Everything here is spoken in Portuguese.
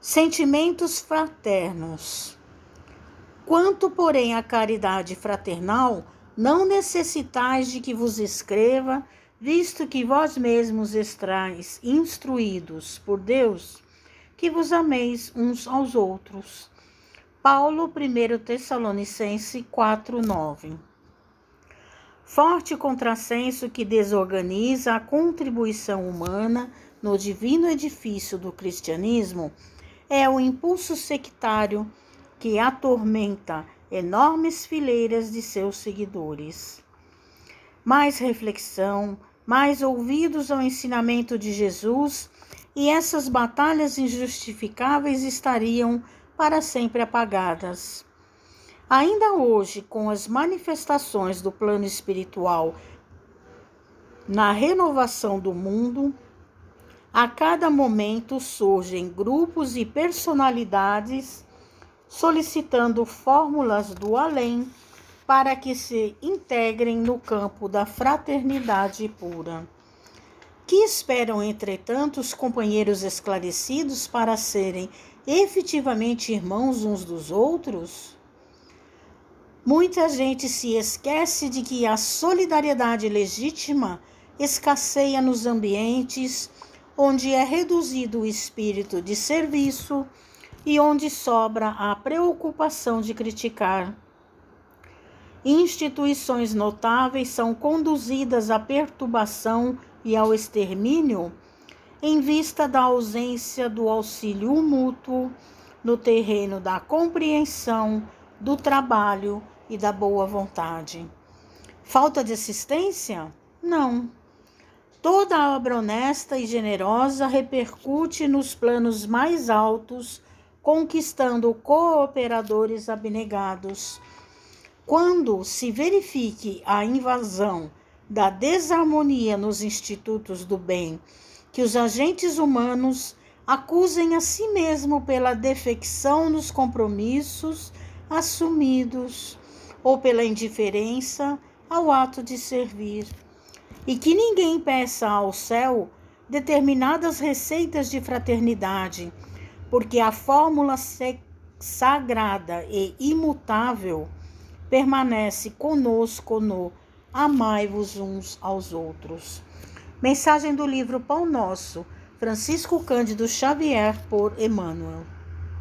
Sentimentos fraternos. Quanto, porém, à caridade fraternal, não necessitais de que vos escreva, visto que vós mesmos estrais instruídos por Deus, que vos ameis uns aos outros. Paulo, 1 Tessalonicense 4, 9. Forte contrassenso que desorganiza a contribuição humana no divino edifício do cristianismo é o impulso sectário que atormenta enormes fileiras de seus seguidores. Mais reflexão, mais ouvidos ao ensinamento de Jesus, e essas batalhas injustificáveis estariam para sempre apagadas. Ainda hoje, com as manifestações do plano espiritual na renovação do mundo, a cada momento surgem grupos e personalidades solicitando fórmulas do além para que se integrem no campo da fraternidade pura. Que esperam, entretanto, os companheiros esclarecidos para serem efetivamente irmãos uns dos outros? Muita gente se esquece de que a solidariedade legítima escasseia nos ambientes onde é reduzido o espírito de serviço e onde sobra a preocupação de criticar. Instituições notáveis são conduzidas à perturbação e ao extermínio em vista da ausência do auxílio mútuo no terreno da compreensão, do trabalho e da boa vontade. Falta de assistência? Não. Toda obra honesta e generosa repercute nos planos mais altos conquistando cooperadores abnegados. Quando se verifique a invasão da desarmonia nos institutos do bem, que os agentes humanos acusem a si mesmo pela defecção nos compromissos assumidos ou pela indiferença ao ato de servir, e que ninguém peça ao céu determinadas receitas de fraternidade porque a fórmula sagrada e imutável permanece conosco no amai-vos uns aos outros. Mensagem do livro Pão Nosso, Francisco Cândido Xavier, por Emmanuel.